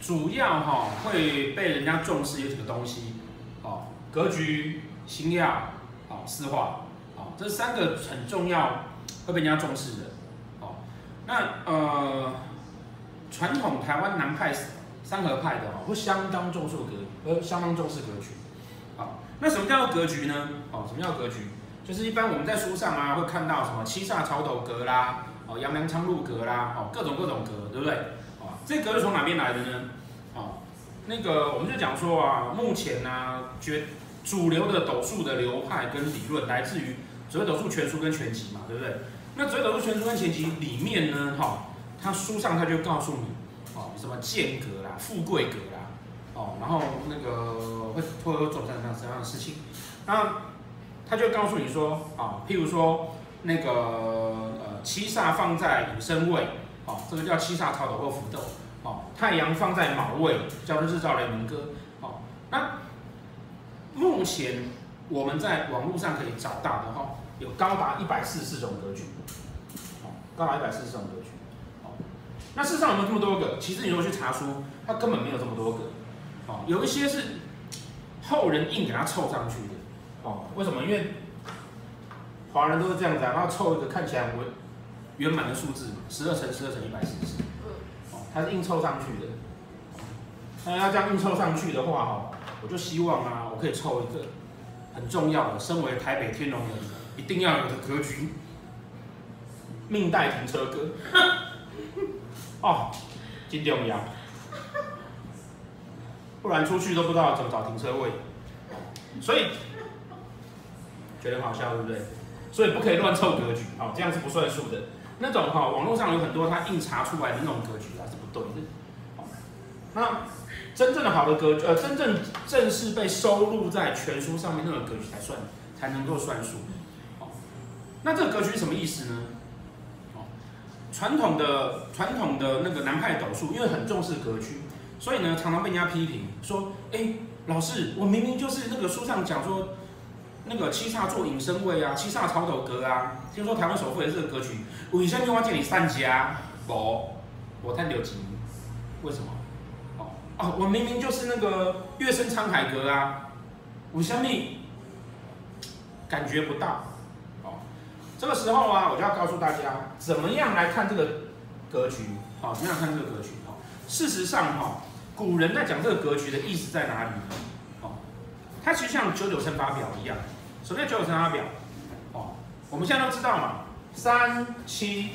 主要哈会被人家重视有几个东西，哦，格局、星曜、哦，四化，哦，这三个很重要，会被人家重视的，哦，那呃，传统台湾南派三合派的哦，会相当重视格，呃，相当重视格局，好，那什么叫格局呢？哦，什么叫格局？就是一般我们在书上啊会看到什么七煞曹斗格啦。哦，杨梁昌禄格啦，哦，各种各种格，对不对？这格是从哪边来的呢？啊，那个我们就讲说啊，目前呢、啊，绝主流的斗数的流派跟理论来自于紫微斗数全书跟全集嘛，对不对？那紫微斗数全书跟全集里面呢，哈，它书上它就告诉你，哦，什么剑格啦、富贵格啦，哦，然后那个会会做什么什么样的事情？那他就告诉你说，啊，譬如说那个呃。七煞放在寅申位，哦，这个叫七煞草斗或福斗，哦，太阳放在卯位，叫做日照雷鸣歌，哦，那目前我们在网络上可以找到的哈，有高达一百四十四种格局，哦，高达一百四十四种格局，哦，那事实上有没有这么多个？其实你如果去查书，它根本没有这么多个，哦，有一些是后人硬给它凑上去的，哦，为什么？因为华人都是这样子，然后凑一个看起来我。圆满的数字嘛，十二乘十二乘一百四十，哦，它是硬凑上去的。那要这样硬凑上去的话，哈，我就希望啊，我可以凑一个很重要的，身为台北天龙人一定要有的格局，命带停车格。哦，真重要，不然出去都不知道怎么找停车位。所以觉得好笑，对不对？所以不可以乱凑格局，哦，这样是不算数的。那种哈，网络上有很多他硬查出来的那种格局啊，是不对的。好，那真正的好的格局，呃，真正正式被收录在全书上面那种格局才算，才能够算数。好，那这个格局是什么意思呢？哦，传统的传统的那个南派斗数，因为很重视格局，所以呢，常常被人家批评说，哎、老师，我明明就是那个书上讲说。那个七煞坐寅申位啊，七煞曹斗格啊，听说台湾首富也是这个格局。为什么我叫你善家？不，我太牛急。为什么？哦哦，我明明就是那个月生沧海格啊，为什么感觉不到？哦，这个时候啊，我就要告诉大家，怎么样来看这个格局？好，怎么样看这个格局？好，事实上哈，古人在讲这个格局的意思在哪里呢？哦，它其实像九九乘法表一样。什么叫九九乘法表？哦，我们现在都知道嘛，三七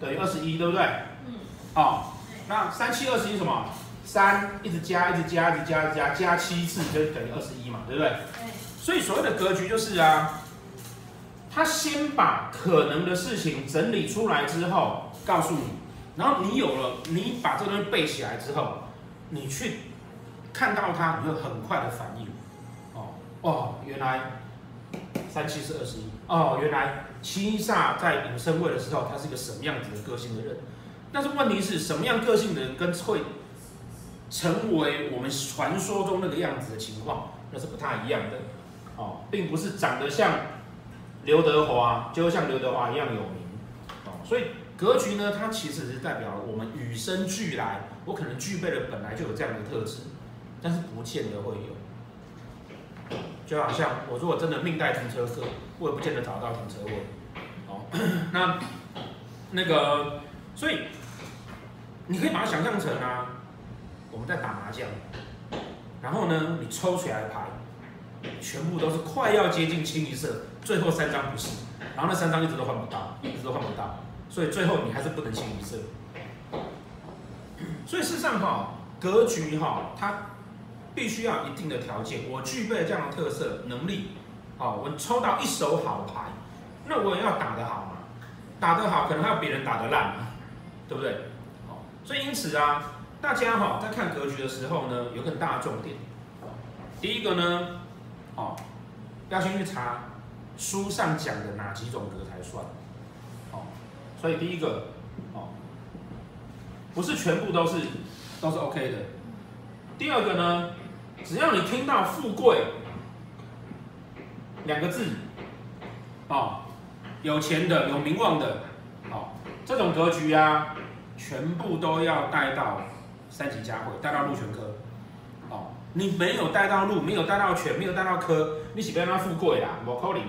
等于二十一，对不对？嗯。哦，那三七二十一什么？三一直加，一直加，一直加，一直加，加七次就等于二十一嘛，对不对？对。所以所谓的格局就是啊，他先把可能的事情整理出来之后，告诉你，然后你有了，你把这个东西背起来之后，你去看到它，你会很快的反应。哦哦，原来。三七是二十一哦，原来七煞在寅申位的时候，他是一个什么样子的个性的人？但是问题是什么样个性的人跟会成为我们传说中那个样子的情况，那是不太一样的哦，并不是长得像刘德华就像刘德华一样有名哦，所以格局呢，它其实是代表了我们与生俱来，我可能具备了本来就有这样的特质，但是不见得会有。就好像我如果真的命带停车格，我也不见得找得到停车位。哦，那那个，所以你可以把它想象成啊，我们在打麻将，然后呢，你抽出来的牌全部都是快要接近清一色，最后三张不是，然后那三张一直都换不到，一直都换不到，所以最后你还是不能清一色。所以事实上哈，格局哈，它。必须要一定的条件，我具备这样的特色能力，好，我抽到一手好牌，那我也要打得好嘛，打得好可能还要别人打得烂嘛，对不对？好，所以因此啊，大家哈在看格局的时候呢，有很大的重点，第一个呢，哦，要先去查书上讲的哪几种格才算，哦，所以第一个，哦，不是全部都是都是 OK 的，第二个呢？只要你听到“富贵”两个字，哦，有钱的、有名望的，哦，这种格局啊，全部都要带到三级家会，带到禄权科。哦，你没有带到禄，没有带到权，没有带到科，你岂不要让他富贵啦？我扣零，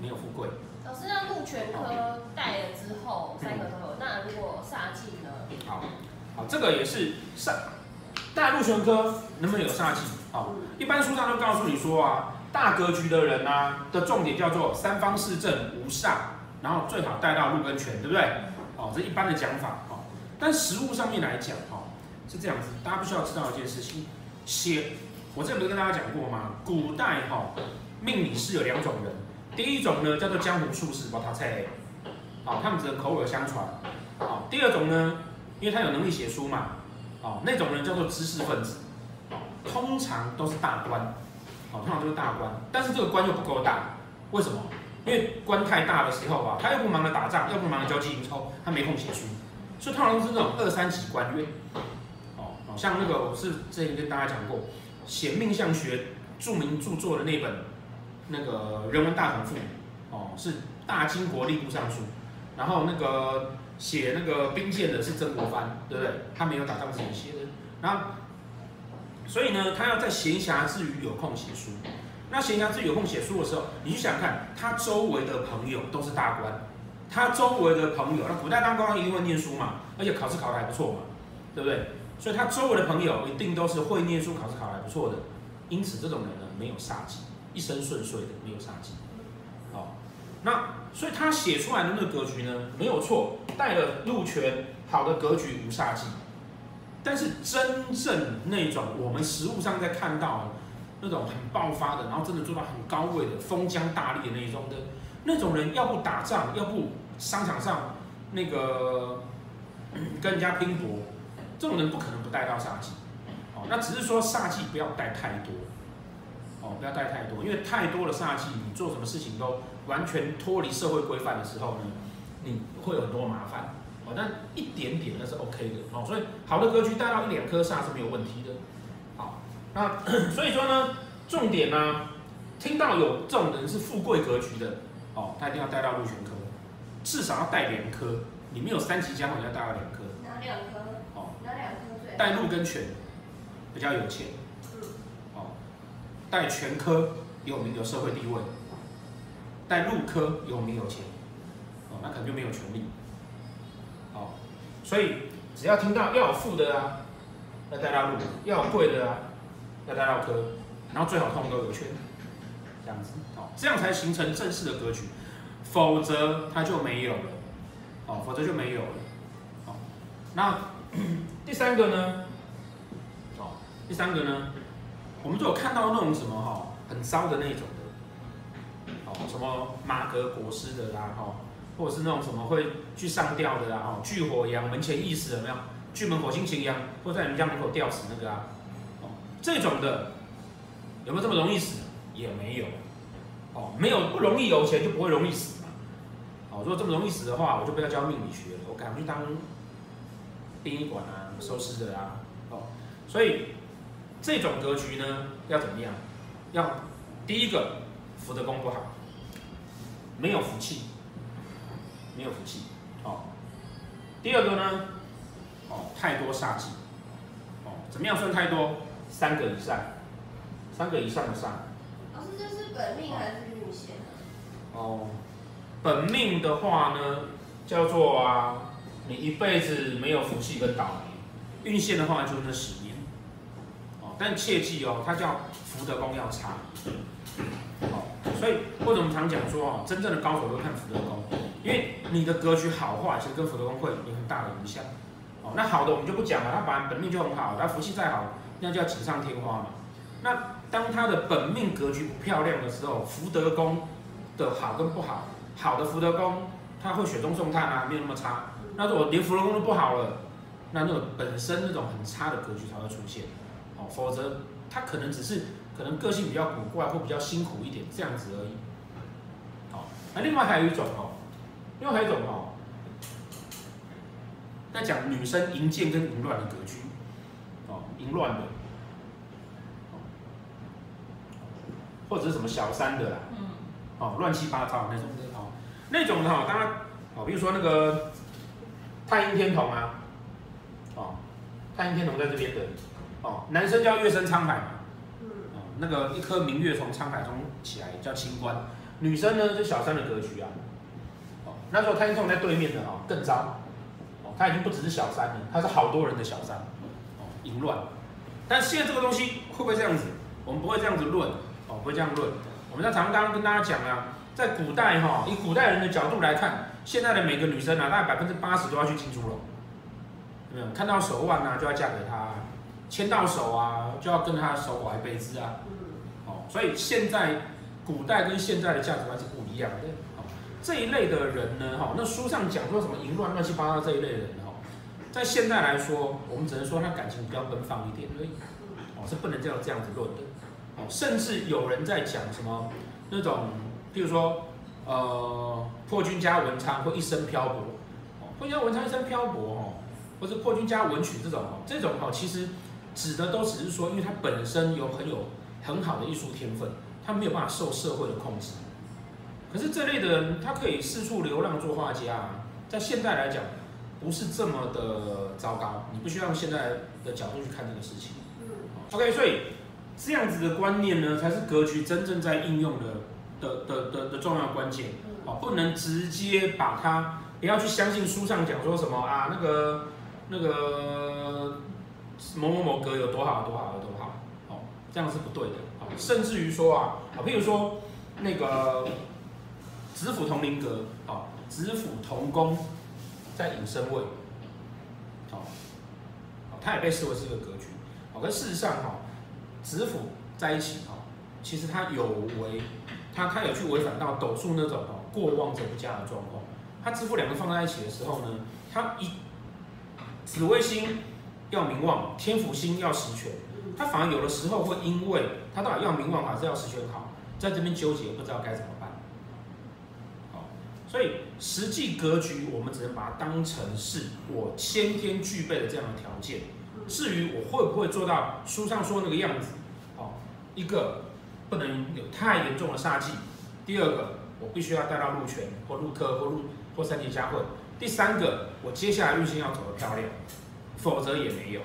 没有富贵。老师，那禄权科带了之后，三个都有，嗯、那如果煞气呢？好，好，这个也是煞，带禄权科能不能有煞气？好，一般书上都告诉你说啊。大格局的人呢、啊，的重点叫做三方四正无煞，然后最好带到禄跟权，对不对？哦，这一般的讲法哦。但实物上面来讲，哈，是这样子，大家不需要知道一件事情。写，我这不是跟大家讲过吗？古代哈，命理师有两种人，第一种呢叫做江湖术士，把他猜，好，他们只能口耳相传。好，第二种呢，因为他有能力写书嘛，哦，那种人叫做知识分子，哦通常都是大官。哦，通常都是大官，但是这个官又不够大，为什么？因为官太大的时候啊，他又不忙着打仗，又不忙着交际应酬，他没空写书，所以通常是那种二三级官员。哦，像那个我是之前跟大家讲过，写命相学著名著作的那本那个《人文大统赋》，哦，是大清国吏部尚书，然后那个写那个兵谏的是曾国藩，对不对？他没有打仗之前写的，然后。所以呢，他要在闲暇之余有空写书。那闲暇之余有空写书的时候，你去想看，他周围的朋友都是大官，他周围的朋友，那古代当官一定会念书嘛，而且考试考得还不错嘛，对不对？所以他周围的朋友一定都是会念书、考试考得还不错的。因此，这种人呢，没有杀机，一生顺遂的，没有杀机。那所以他写出来的那个格局呢，没有错，带了禄权，好的格局无煞忌。但是真正那种我们实务上在看到那种很爆发的，然后真的做到很高位的封疆大吏的那种的，那种人要不打仗，要不商场上那个跟人家拼搏，这种人不可能不带到煞气。哦，那只是说煞气不要带太多，哦，不要带太多，因为太多的煞气，你做什么事情都完全脱离社会规范的时候呢，你会有很多麻烦。哦但一点点那是 OK 的哦，所以好的格局带到一两颗煞是没有问题的。好，那 所以说呢，重点呢，听到有这种人是富贵格局的哦，他一定要带到禄权科，至少要带两颗。你没有三级将，你要带到两颗。哪两颗？哦，哪两颗最？带禄跟权比较有钱。带权科有名有社会地位，带禄科有名有钱，哦，那可能就没有权力。所以只要听到要有富的啊，要带到禄；要有贵的啊，要带到科，然后最好通通都有权，这样子，哦，这样才形成正式的格局，否则他就没有了，哦，否则就没有了，哦，那 第三个呢，哦，第三个呢，我们就有看到那种什么哈，很骚的那种的，哦，什么马革裹尸的啦，哈。或者是那种什么会去上吊的啦，哦，拒火阳门前縊死有没有？拒门火星擎羊，或在你们家门口吊死那个啊，哦，这种的有没有这么容易死？也没有，哦，没有不容易有钱就不会容易死嘛，哦，如果这么容易死的话，我就不要教命理学了，我赶快去当殡仪馆啊，收尸的啊，哦，所以这种格局呢要怎么样？要第一个福德宫不好，没有福气。没有福气，哦。第二个呢，哦，太多煞气，哦，怎么样算太多？三个以上，三个以上的煞。老师，这是本命还是运限？哦，本命的话呢，叫做啊，你一辈子没有福气跟倒霉；运限的话就是那十年。但切记哦，它叫福德宫要差。哦，所以或者我们常讲说哦，真正的高手都看福德宫。因为你的格局好坏，其实跟福德宫会有很大的影响。哦，那好的我们就不讲了，他本来本命就很好，他福气再好，那叫锦上添花嘛。那当他的本命格局不漂亮的时候，福德宫的好跟不好，好的福德宫他会雪中送炭啊，没有那么差。那如果连福德宫都不好了，那那种本身那种很差的格局才会出现。哦，否则他可能只是可能个性比较古怪或比较辛苦一点这样子而已。好，那另外还有一种哦。另外还有一种哦，在讲女生淫贱跟淫乱的格局，哦，淫乱的，或者是什么小三的啦，嗯，哦，乱七八糟的那种。的哦，那种的哈，当然哦，比如说那个太阴天童啊，哦，太阴天童在这边的哦，男生叫月升沧海嘛，哦，那个一颗明月从沧海中起来叫清官，女生呢就小三的格局啊，哦，那时候太阴同在对面的哈更糟，哦，他已经不只是小三了，他是好多人的小三，哦，淫乱，但现在这个东西会不会这样子？我们不会这样子论，哦，不会这样论，我们在常刚刚跟大家讲啊。在古代哈，以古代人的角度来看，现在的每个女生啊，大概百分之八十都要去金猪笼，有没有？看到手腕啊，就要嫁给他；牵到手啊，就要跟他手怀贝子啊。哦，所以现在古代跟现在的价值观是不一样的。哦，这一类的人呢，哈，那书上讲说什么淫乱、乱七八糟这一类的人哈，在现在来说，我们只能说他感情比较奔放一点而已。哦，是不能这样这样子论的。哦，甚至有人在讲什么那种。譬如说，呃，破军加文昌会一生漂泊，哦，破军加文昌一生漂泊哦，或是破军加文曲这种哦，这种哦，其实指的都只是说，因为他本身有很有很好的艺术天分，他没有办法受社会的控制。可是这类的人，他可以四处流浪做画家，在现代来讲，不是这么的糟糕。你不需要用现在的角度去看这个事情。OK，所以这样子的观念呢，才是格局真正在应用的。的的的的重要关键，哦，不能直接把它，不要去相信书上讲说什么啊，那个那个某某某格有多好多好有多好，哦，这样是不对的，哦，甚至于说啊，啊，譬如说那个子府同邻格，哦，子府同宫在引申位，哦，它也被视为是一个格局，哦，可事实上哈，子府在一起，哦，其实它有违。他他有去违反到斗数那种哦，过旺则不佳的状况。他子府两个放在一起的时候呢，他一紫微星要名望，天府星要实权，他反而有的时候会因为他到底要名望还是要实权好，在这边纠结，不知道该怎么办。好，所以实际格局我们只能把它当成是我先天具备的这样的条件。至于我会不会做到书上说那个样子，好，一个。不能有太严重的煞气。第二个，我必须要带到禄权或禄科或禄或三劫加会。第三个，我接下来运势要走得漂亮，否则也没有。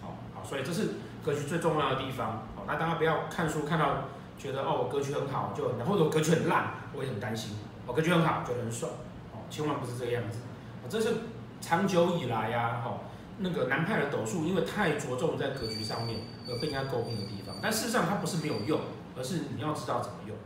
好，好，所以这是格局最重要的地方。好，那大家不要看书看到觉得哦，格局很好就，然后我格局很烂，我也很担心。我格局很好，觉得很爽。哦，千万不是这个样子。这是长久以来呀，哈。那个南派的斗数，因为太着重在格局上面，而被人家诟病的地方。但事实上，它不是没有用，而是你要知道怎么用。